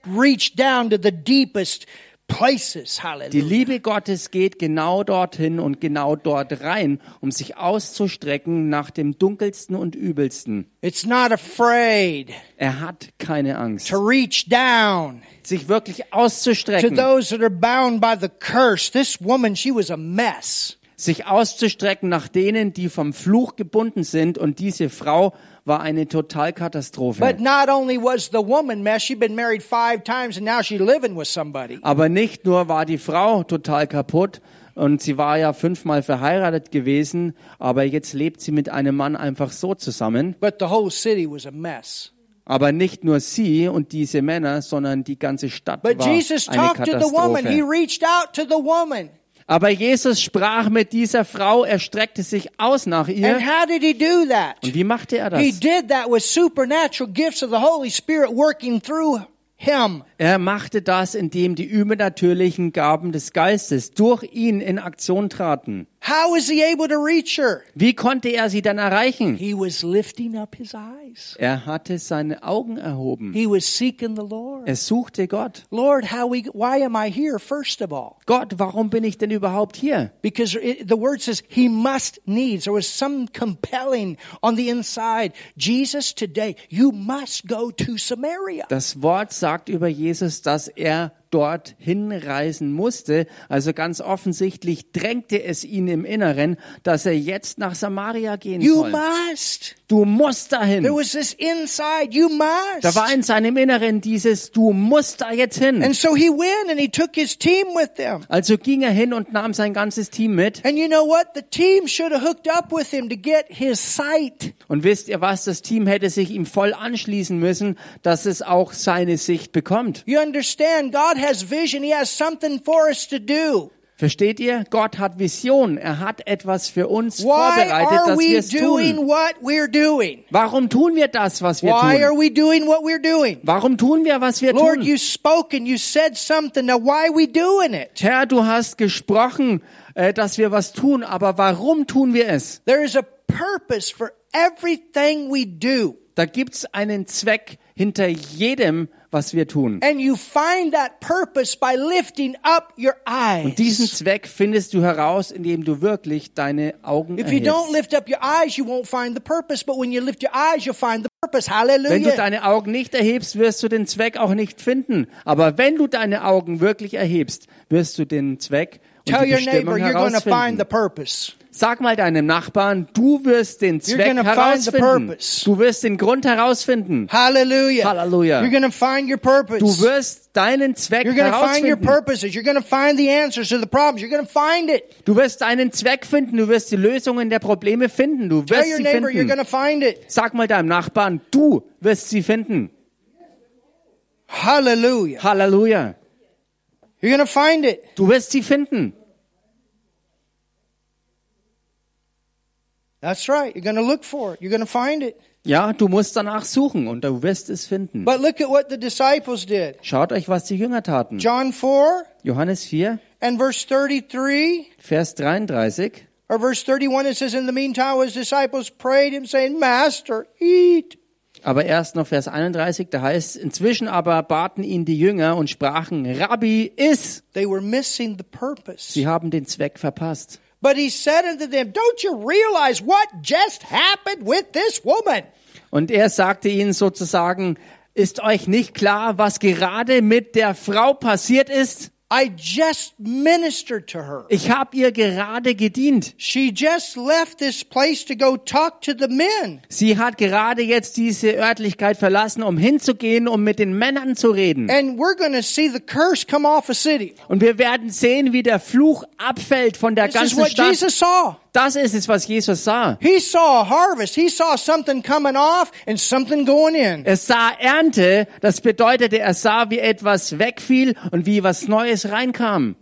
Reach down to the deepest places. Die Hallelujah. Liebe Gottes geht genau dorthin und genau dort rein, um sich auszustrecken nach dem dunkelsten und übelsten. It's not afraid Er hat keine Angst, to reach down sich wirklich to auszustrecken, those that are bound by the curse. This woman, she was a mess. sich auszustrecken nach denen, die vom Fluch gebunden sind. Und diese Frau war eine Totalkatastrophe. But not only was the woman mess, she'd been married five times and now she's living with somebody. Aber nicht nur war die Frau total kaputt und sie war ja fünfmal verheiratet gewesen, aber jetzt lebt sie mit einem Mann einfach so zusammen. But the whole city was a mess. Aber nicht nur sie und diese Männer, sondern die ganze Stadt But war Jesus eine talked to the woman. He Katastrophe. Aber Jesus sprach mit dieser Frau, er streckte sich aus nach And ihr. how did he do that? Und wie machte er He das? did that with supernatural gifts of the Holy Spirit working through him. Er machte das, indem die übernatürlichen Gaben des Geistes durch ihn in Aktion traten. How is he able to reach her? Wie konnte er sie dann erreichen? He was lifting up his eyes. Er hatte seine Augen erhoben. He was seeking the Lord. Er suchte Gott. Lord, how we, why am I here first of all? Gott, warum bin ich denn überhaupt hier? Because it, the word says he must needs. There was some compelling on the inside. Jesus, today, you must go to Samaria. Das Wort sagt über Jesus, dass er dort hinreisen musste. Also ganz offensichtlich drängte es ihn im Inneren, dass er jetzt nach Samaria gehen You soll. must. Du musst dahin. There was this inside, you must. Da war in seinem Inneren dieses, du musst da jetzt hin. And so he went and he took his team with them. Also ging er hin und nahm sein ganzes Team mit. And you know what? The team should have hooked up with him to get his sight. Und wisst ihr was? Das Team hätte sich ihm voll anschließen müssen, dass es auch seine Sicht bekommt. You understand? God has vision. He has something for us to do. Versteht ihr? Gott hat Vision. Er hat etwas für uns Why vorbereitet, dass wir es tun. what we're doing? Warum tun wir das, was wir tun? Warum tun wir, was wir Lord, tun? you spoke and you said something. Now, why are we doing it? Herr, du hast gesprochen, äh, dass wir was tun, aber warum tun wir es? There is a purpose for everything we do. Da gibt's einen Zweck hinter jedem, was wir tun. And you find that purpose by lifting up your eyes. Diesen Zweck findest du heraus, indem du wirklich deine Augen If you don't erhebst. lift up your eyes, you won't find the purpose. But when you lift your eyes, you'll find the purpose. Wenn du Hallelujah. deine Augen nicht erhebst, wirst du den Zweck auch nicht finden. Aber wenn du deine Augen wirklich erhebst, wirst du den Zweck und Tell die your neighbor Bestimmung you're find herausfinden. the purpose. Sag mal deinem Nachbarn, du wirst den Zweck gonna herausfinden. Du wirst den Grund herausfinden. Hallelujah. Hallelujah. You're to find your purpose. Du wirst deinen Zweck You're find your herausfinden. purposes. You're going to find the answers to the problems. You're going to find it. Du wirst deinen Zweck finden. Du wirst die Lösungen der Probleme finden. Du Tell wirst your sie neighbor you're finden. to find it. Sag mal deinem Nachbarn, du wirst sie finden. Hallelujah. Halleluja. You're to find it. Du wirst sie finden. That's right. You're going to look for it. You're going to find it. Ja, du musst danach suchen und du wirst es finden. But look at what the disciples did. Schaut euch, was die Jünger taten. John 4 Johannes 4, and verse 33 Vers 33. or verse 31 it says in the meantime his disciples prayed him saying master eat Aber erst noch Vers 31, da heißt, inzwischen aber baten ihn die Jünger und sprachen, Rabbi, iss! they were missing the purpose Sie haben den Zweck verpasst. But he said unto them don't you realize what just happened with this woman Und er sagte ihnen sozusagen, ist euch nicht klar, was gerade mit der Frau passiert ist? I just ministered to her Ich habe ihr gerade gedient. she just left this place to go talk to the men Sie hat gerade jetzt diese Örtlichkeit verlassen, um hinzugehen, um mit den Männern zu reden. and we're going to see the curse come off a city Und wir werden sehen, wie der Fluch abfällt von der this is ganzen Stadt. Jesus saw Das ist es, was Jesus sah. he saw a harvest he saw something coming off and something going in Er sah Ernte, das bedeutete, er sah, wie etwas wegfiel und wie was Neues reinkam.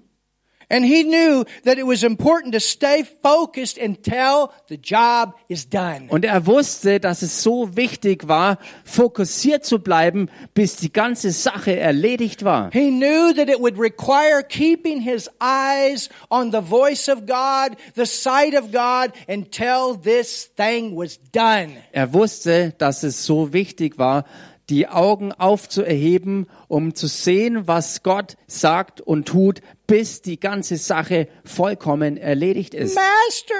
And he knew that it was important to stay focused until the job is done. Und er wusste, dass es so wichtig war, fokussiert zu bleiben, bis die ganze Sache erledigt war. He knew that it would require keeping his eyes on the voice of God, the sight of God, until this thing was done. Er wusste, dass es so wichtig war, die Augen aufzuerheben, um zu sehen, was Gott sagt und tut, bis die ganze Sache vollkommen erledigt ist. Master,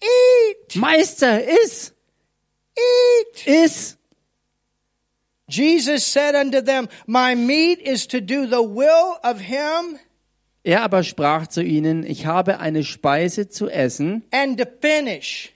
eat, Meister, iss, eat. iss. Jesus said unto them, My meat is to do the will of him Er aber sprach zu ihnen, ich habe eine Speise zu essen, and to finish.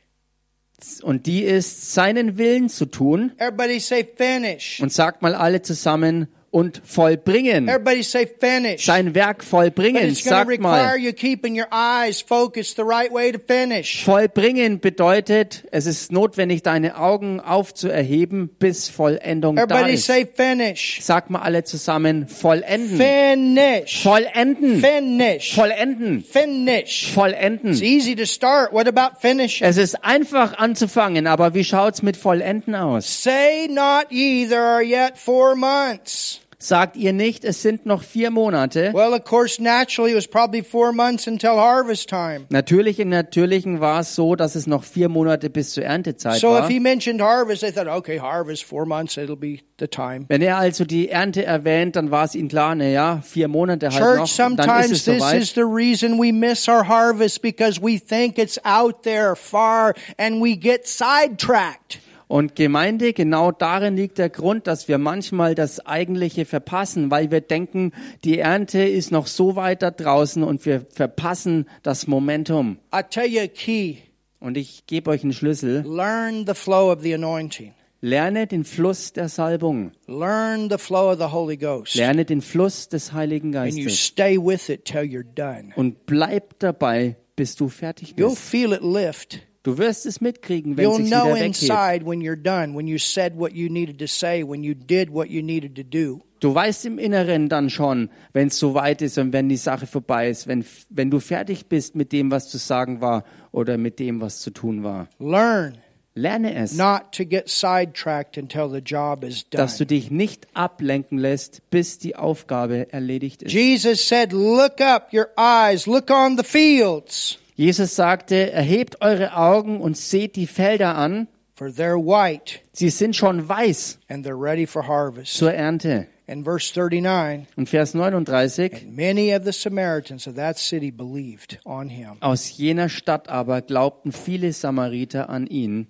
und die ist, seinen Willen zu tun. Everybody say finish. Und sagt mal alle zusammen, und vollbringen. Everybody say finish. Sein Werk vollbringen. it's Sagt mal. you keeping your eyes focused the right way to finish. Vollbringen bedeutet, es ist notwendig, deine Augen aufzuerheben, bis Vollendung da Everybody ist. say finish. Sag mal alle zusammen, vollenden. Finish. Vollenden. Finish. Vollenden. Finish. It's Vollenden. easy to start. What about finish? Es ist einfach anzufangen, aber wie schaut's mit Vollenden aus? Say not ye, there are yet four months. Sagt ihr nicht, es sind noch vier Monate? Well, of course, naturally, it was probably four months until harvest time. Natürlich, im Natürlichen war es so, dass es noch vier Monate bis zur Erntezeit So if war. he mentioned harvest, they thought, okay, harvest, four months, it'll be the time. Wenn er also die Ernte erwähnt, dann war es ihnen klar, na ja, vier Monate halt Church, noch, dann ist sometimes es this soweit. is the reason we miss our harvest because we think it's out there far and we get sidetracked. Und Gemeinde, genau darin liegt der Grund, dass wir manchmal das Eigentliche verpassen, weil wir denken, die Ernte ist noch so weit da draußen und wir verpassen das Momentum. I tell you a key. Und ich gebe euch einen Schlüssel. Learn the flow of the anointing. Lerne den Fluss der Salbung. Learn the flow of the Holy Ghost. Lerne den Fluss des Heiligen And you Geistes. stay with it till you're done. Und bleib dabei, bis du fertig You'll bist. feel it lift. Du wirst es mitkriegen, wenn You'll sich know wieder weghebt. inside when you're done, when you said what you needed to say, when you did what you needed to do. Du weißt im Inneren dann schon, wenn es soweit ist und wenn die Sache vorbei ist, wenn, wenn du fertig bist mit dem, was zu sagen war oder mit dem, was zu tun war. Learn Lerne es, not to get sidetracked until the job is done. dass du dich nicht ablenken lässt, bis die Aufgabe erledigt ist. Jesus said, Look up your eyes, look on the fields, Jesus sagte, erhebt eure Augen und seht die Felder an, for they're white sie sind schon weiß and they're ready for harvest. zur Ernte. And verse 39 Und Vers 39, And many of the Samaritans of that city believed on him. aus jener Stadt aber glaubten viele Samariter an ihn.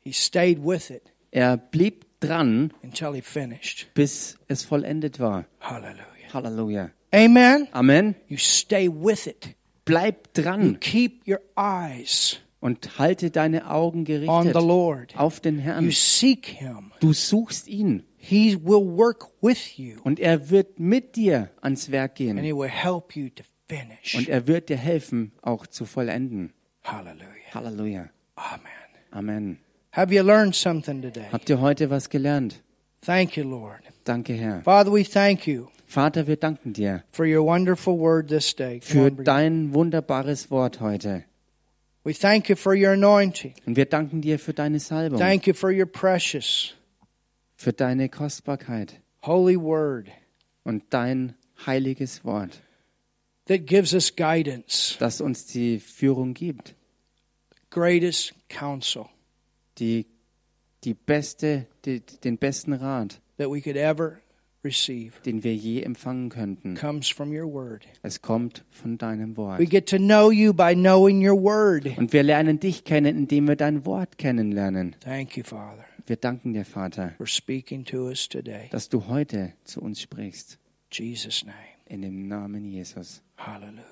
He stayed with it Er blieb dran, until he finished. bis es vollendet war. Hallelujah. Halleluja. Amen. Amen. You stay with it. Bleib dran Keep your eyes und halte deine Augen on gerichtet the Lord. auf den You Herrn. seek him. Du suchst ihn He will work with you und er wird mit dir ans Werk and gehen he will help you to finish. und er wird dir helfen, auch zu vollenden. Hallelujah. Halleluja. Amen. Amen. Have you learned something today? Habt ihr heute was gelernt? Thank you, Lord. Danke, Herr. Father, we thank you Vater, wir danken dir for your wonderful word this day. Come für dein wunderbares Wort heute. We thank you for your anointing. Und wir danken dir für deine Salbung, Thank you for your precious, für deine Kostbarkeit holy word und dein heiliges Wort, that gives us guidance, das uns die Führung gibt, greatest counsel die, die beste, die, den besten Rat, that we could ever den wir je empfangen könnten. comes from your word. Es kommt von deinem We Wort. get to know you by knowing your word. Und wir lernen dich kennen, indem wir dein Wort kennenlernen. Thank you, Father, Wir danken dir, Vater, for speaking to us today. dass du heute zu uns sprichst. In Jesus' name. In dem Namen Jesus. Hallelujah.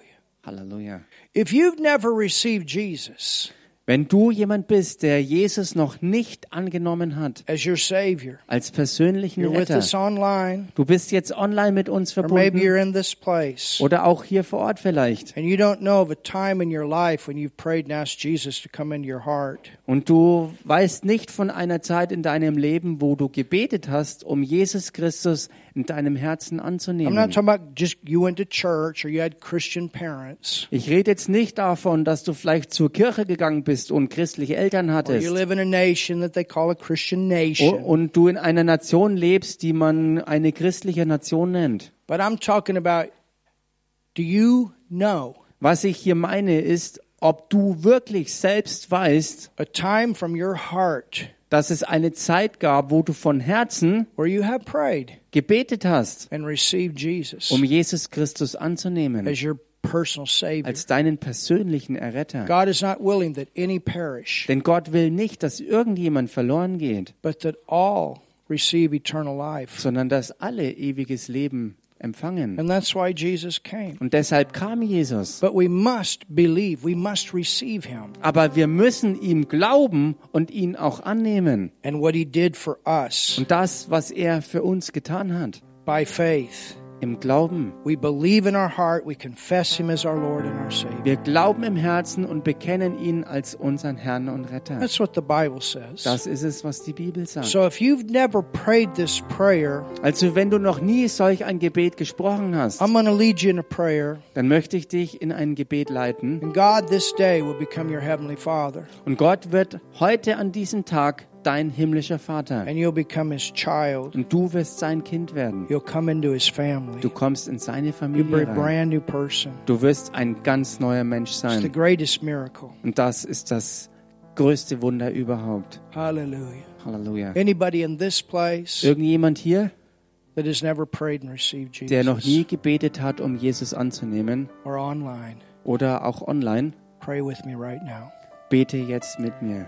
Halleluja. If you've never received Jesus Wenn du jemand bist, der Jesus noch nicht angenommen hat, as your Savior, als persönlichen Retter, online, du bist jetzt online mit uns verbunden you're in this place, oder auch hier vor Ort vielleicht. and you don't know of a time in your life when you've prayed and asked Jesus to come into your heart. Und du weißt nicht von einer Zeit in deinem Leben, wo du gebetet hast, um Jesus Christus in deinem Herzen anzunehmen. Ich rede jetzt nicht davon, dass du vielleicht zur Kirche gegangen bist und christliche Eltern hattest und du in einer Nation lebst, die man eine christliche Nation nennt. But I'm talking about do you know Was ich hier meine ist, ob du wirklich selbst weißt, a time from your heart dass es eine Zeit gab, wo du von Herzen where you have prayed gebetet hast, and received Jesus um Jesus Christus anzunehmen as your personal Savior? als deinen persönlichen Erretter. God is not willing that any perish, Denn Gott will nicht, dass irgendjemand verloren geht, but that all receive eternal life. sondern dass alle ewiges Leben empfangen. And that's why Jesus came. Und deshalb kam Jesus. But we must believe, we must receive him Aber wir müssen ihm glauben und ihn auch annehmen. and what he did for us Und das, was er für uns getan hat, by faith. Im Glauben. We believe in our heart, we confess him as our Lord and our Savior. Wir glauben im Herzen und bekennen ihn als unseren Herrn und Retter. That's what the Bible says. Das ist es, was die Bibel sagt. So if you've never prayed this prayer, Also wenn du noch nie solch ein Gebet gesprochen hast, I'm going to lead you in a prayer, dann möchte ich dich in ein Gebet leiten. and God this day will become your heavenly Father. Und Gott wird heute an diesem Tag dein himmlischer Vater. and you'll become his child. Und du wirst sein Kind werden. You'll come into his family. Du kommst in seine You'll be Familie a rein. brand new person. Du wirst ein ganz neuer Mensch It's the sein. greatest miracle. Und das ist das größte Wunder überhaupt. Hallelujah. Halleluja. Anybody in this place Irgendjemand hier, that has never prayed and received der noch nie gebetet hat, um Jesus anzunehmen or online, oder auch online, pray with me right now. bete jetzt mit mir.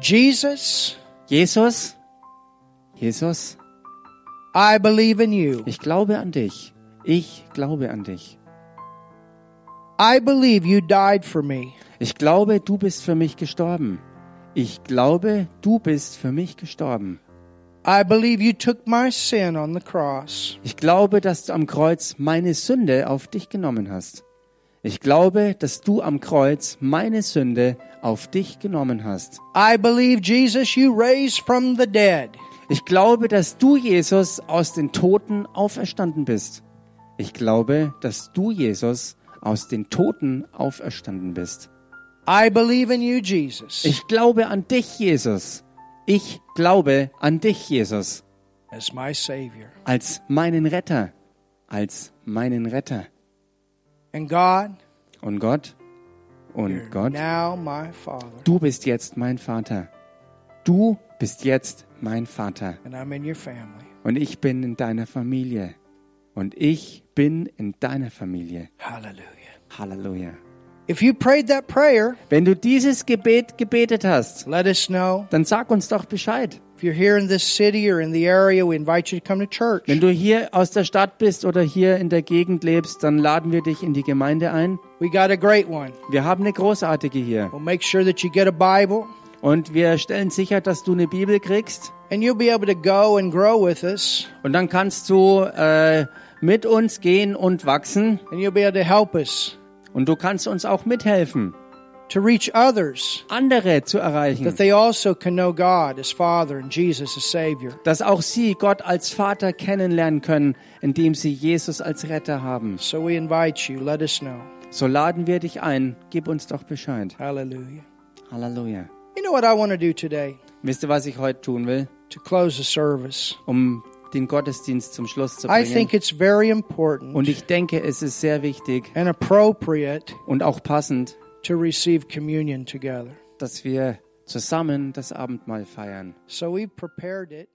Jesus, Jesus, Jesus, I believe in you. ich glaube an dich. Ich glaube an dich. I believe you died for me. Ich glaube, du bist für mich gestorben. Ich glaube, du bist für mich gestorben. I believe you took my sin on the cross. Ich glaube, dass du am Kreuz meine Sünde auf dich genommen hast. Ich glaube, dass du am Kreuz meine Sünde auf dich genommen hast. I believe, Jesus, you raised from the dead. Ich glaube, dass du, Jesus, aus den Toten auferstanden bist. Ich glaube, dass du, Jesus, aus den Toten auferstanden bist. I believe in you, Jesus, Ich glaube an dich, Jesus. Ich glaube an dich, Jesus, as my Savior. als meinen Retter, als meinen Retter. And God, Und Gott, und Gott, du bist jetzt mein Vater. Du bist jetzt mein Vater. Und ich bin in deiner Familie. Und ich bin in deiner Familie. Halleluja. If you prayed that prayer, Wenn du dieses Gebet gebetet hast, dann sag uns doch Bescheid. If you're here in this city or in the area, we invite you to come to church. Wenn du hier aus der Stadt bist oder hier in der Gegend lebst, dann laden wir dich in die Gemeinde ein. We got a great one. Wir haben eine großartige hier. We'll make sure that you get a Bible Und wir stellen sicher, dass du eine Bibel kriegst. and you'll be able to go and grow with us Und dann kannst du äh, mit uns gehen und wachsen. and you'll be able to help us Und du kannst uns auch mithelfen, to reach others andere zu erreichen. that they also can know God as Father and Jesus as Savior. Dass auch sie Gott als Vater kennenlernen können, indem sie Jesus als Retter haben. So we invite you. Let us know. So laden wir dich ein. Gib uns doch Bescheid. Hallelujah. Halleluja. You know what I want to do today Wisst ihr, was ich heute tun will? to close the service? Um den Gottesdienst zum Schluss zu I bringen. think it's very important Und ich denke, es ist sehr wichtig und auch passend, to receive communion together. dass wir zusammen das Abendmahl feiern. So we've prepared it.